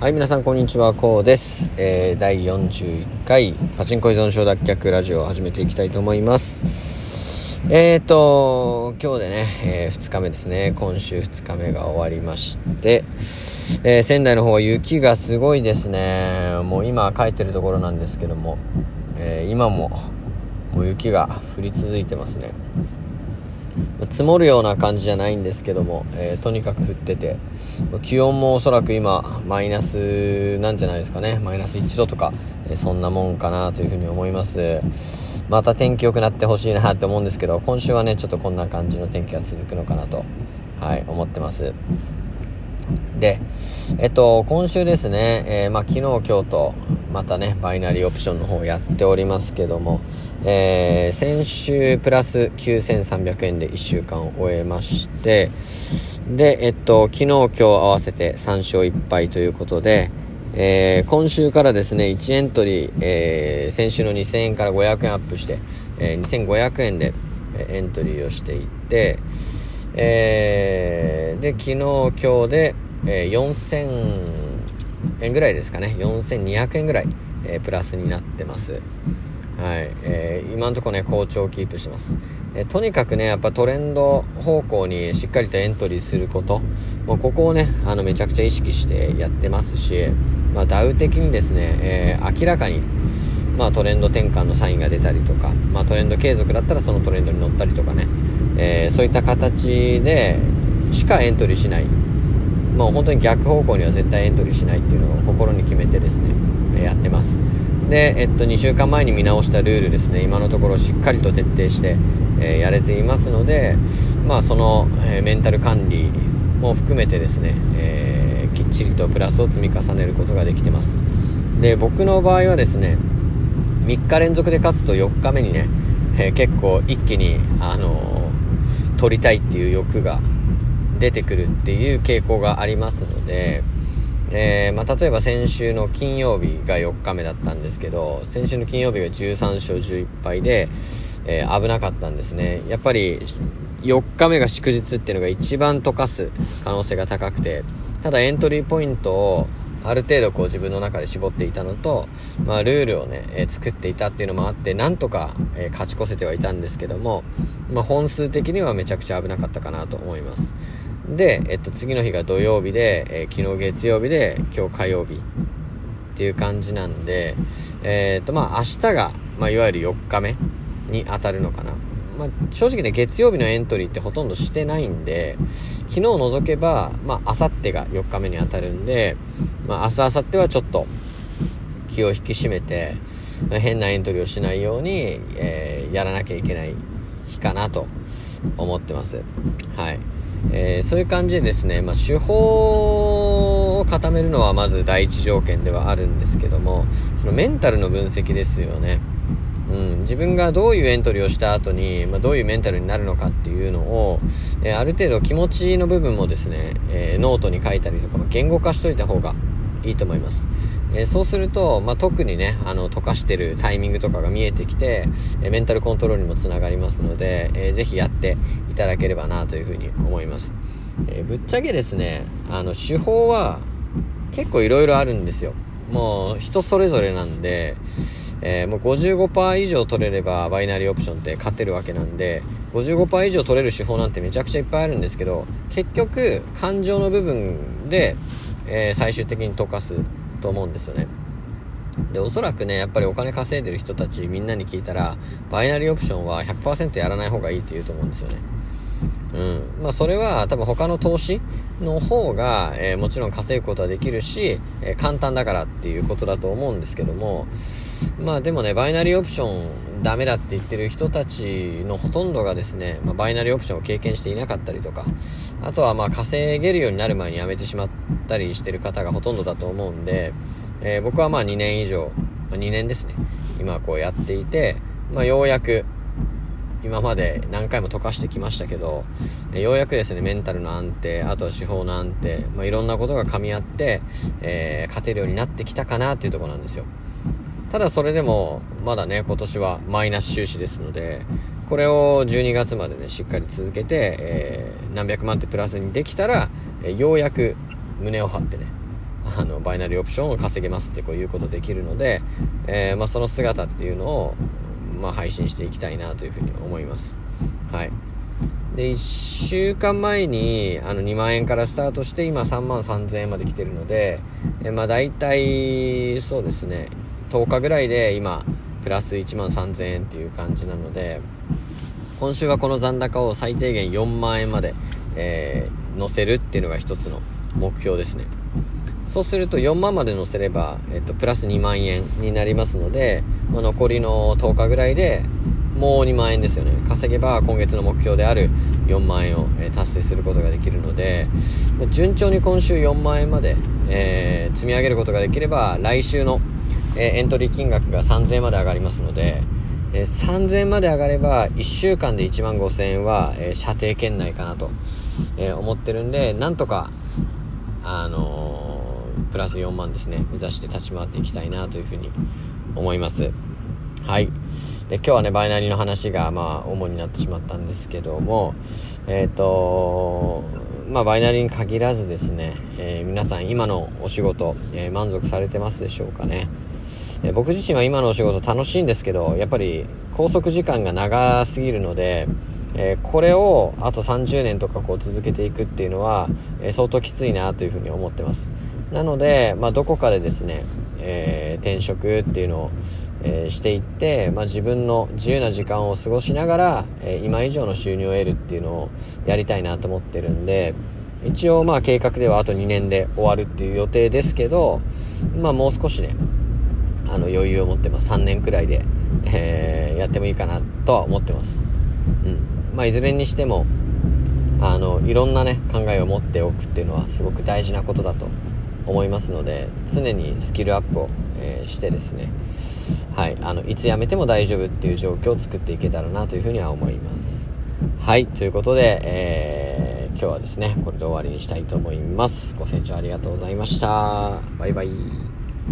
はい、皆さんこんにちは、こうです。えー、第41回パチンコ依存症脱却ラジオを始めていきたいと思います。えーと、今日でね、えー、2日目ですね。今週2日目が終わりまして、えー、仙台の方は雪がすごいですね。もう今帰ってるところなんですけども、えー、今ももう雪が降り続いてますね。積もるような感じじゃないんですけども、えー、とにかく降ってて、気温もおそらく今、マイナスなんじゃないですかね。マイナス1度とか、えー、そんなもんかなというふうに思います。また天気良くなってほしいなって思うんですけど、今週はね、ちょっとこんな感じの天気が続くのかなと、はい、思ってます。で、えっと、今週ですね、えー、まあ、昨日、今日と、またね、バイナリーオプションの方やっておりますけども、えー、先週プラス9300円で1週間を終えまして、で、えっと、昨日今日合わせて3勝1敗ということで、えー、今週からですね、1エントリー、えー、先週の2000円から500円アップして、えー、2500円でエントリーをしていって、えー、で、昨日今日で、えー、4000円ぐらいですかね、4200円ぐらい、えー、プラスになってます。はい、えー、今のところね、好調をキープしてます。えー、とにかくね、やっぱトレンド方向にしっかりとエントリーすること、もうここをね、あの、めちゃくちゃ意識してやってますし、まあ、ダウ的にですね、えー、明らかに、まあ、トレンド転換のサインが出たりとか、まあ、トレンド継続だったらそのトレンドに乗ったりとかね、えー、そういった形でしかエントリーしない。もう本当に逆方向には絶対エントリーしないっていうのを心に決めてですね、やってます。で、えっと、2週間前に見直したルールですね、今のところしっかりと徹底して、えー、やれていますので、まあ、その、えー、メンタル管理も含めてですね、えー、きっちりとプラスを積み重ねることができてます。で、僕の場合はですね、3日連続で勝つと4日目にね、え結構一気に、あの取りたいっていう欲が出てくるっていう傾向がありますので、えー、まあ、例えば先週の金曜日が4日目だったんですけど、先週の金曜日が13勝11敗で、えー、危なかったんですね。やっぱり4日目が祝日っていうのが一番溶かす可能性が高くて、ただエントリーポイントをある程度こう自分の中で絞っていたのと、まあ、ルールをね、えー、作っていたっていうのもあって、なんとか、えー、勝ち越せてはいたんですけども、まあ、本数的にはめちゃくちゃ危なかったかなと思います。で、えっと、次の日が土曜日で、えー、昨日月曜日で、今日火曜日っていう感じなんで、えー、っと、まあ、明日が、まあ、いわゆる4日目に当たるのかな。まあ、正直ね、月曜日のエントリーってほとんどしてないんで、昨日除けば、まあ、明後日が4日目に当たるんで、まあ、明日、明後日はちょっと気を引き締めて、変なエントリーをしないように、えー、やらなきゃいけない日かなと思ってます。はい。えー、そういう感じでですね、まあ、手法を固めるのはまず第一条件ではあるんですけども、そのメンタルの分析ですよね。うん、自分がどういうエントリーをした後に、まあ、どういうメンタルになるのかっていうのを、えー、ある程度気持ちの部分もですね、えー、ノートに書いたりとか、ま、言語化しといた方がいいと思います。えー、そうすると、まあ、特にね、あの、溶かしてるタイミングとかが見えてきて、えメンタルコントロールにもつながりますので、えー、ぜひやっていただければなというふうに思います。えぶっちゃけですね、あの、手法は結構いろいろあるんですよ。もう人それぞれなんで、えー、もう55%以上取れればバイナリーオプションって勝てるわけなんで、55%以上取れる手法なんてめちゃくちゃいっぱいあるんですけど、結局、感情の部分で、えー、最終的に溶かすと思うんですよね。で、おそらくね、やっぱりお金稼いでる人たちみんなに聞いたら、バイナリーオプションは100%やらない方がいいって言うと思うんですよね。うん。まあ、それは多分他の投資の方が、えー、もちろん稼ぐことはできるし、えー、簡単だからっていうことだと思うんですけども、まあでもね、バイナリーオプションダメだって言ってる人たちのほとんどがですね、まあ、バイナリーオプションを経験していなかったりとか、あとはまあ稼げるようになる前に辞めてしまったりしてる方がほとんどだと思うんで、えー、僕はまあ2年以上、まあ、2年ですね、今こうやっていて、まあようやく、今まで何回も溶かしてきましたけど、えようやくですね、メンタルの安定、あとは手法の安定、まあ、いろんなことが噛み合って、えー、勝てるようになってきたかなっていうところなんですよ。ただそれでも、まだね、今年はマイナス収支ですので、これを12月までね、しっかり続けて、えー、何百万ってプラスにできたら、えー、ようやく胸を張ってね、あのバイナリーオプションを稼げますってこういうことできるので、えー、まあ、その姿っていうのを、まあ、配信していきたいなというふうに思います。はい。で、1週間前にあの2万円からスタートして今3万3000円まで来てるので、え、まあ大体そうですね、10日ぐらいで今プラス1万3000円っていう感じなので、今週はこの残高を最低限4万円まで、えー、乗せるっていうのが一つの目標ですね。そうすると4万まで乗せれば、えっと、プラス2万円になりますので、まあ、残りの10日ぐらいでもう2万円ですよね。稼げば今月の目標である4万円を、え、達成することができるので、順調に今週4万円まで、えー、積み上げることができれば、来週の、えー、エントリー金額が3000円まで上がりますので、え3000円まで上がれば1週間で1万5000円は、え射程圏内かなと、え思ってるんでなんとかあのプラス4万ですね。目指して立ち回っていきたいなというふうに思います。はい。で今日はねバイナリーの話がまあ主になってしまったんですけどもえっ、ー、とまあバイナリーに限らずですね、えー、皆さん今のお仕事、えー、満足されてますでしょうかね。え僕自身は今のお仕事楽しいんですけどやっぱり拘束時間が長すぎるので、え、これをあと30年とかこう続けていくっていうのは、え、相当きついなというふうに思ってます。なので、まあ、どこかでですね、えー、転職っていうのを、えしていって、まあ、自分の自由な時間を過ごしながら、え今以上の収入を得るっていうのをやりたいなと思ってるんで一応まあ計画ではあと2年で終わるっていう予定ですけど、まあ、もう少しねあの余裕を持ってます。3年くらいで、え、やってもいいかなとは思ってます。うん。まあ、いずれにしても、あの、いろんなね、考えを持っておくっていうのはすごく大事なことだと思いますので、常にスキルアップを、えー、してですね、はい、あの、いつ辞めても大丈夫っていう状況を作っていけたらなというふうには思います。はい、ということで、えー、今日はですね、これで終わりにしたいと思います。ご清聴ありがとうございました。バイバイ。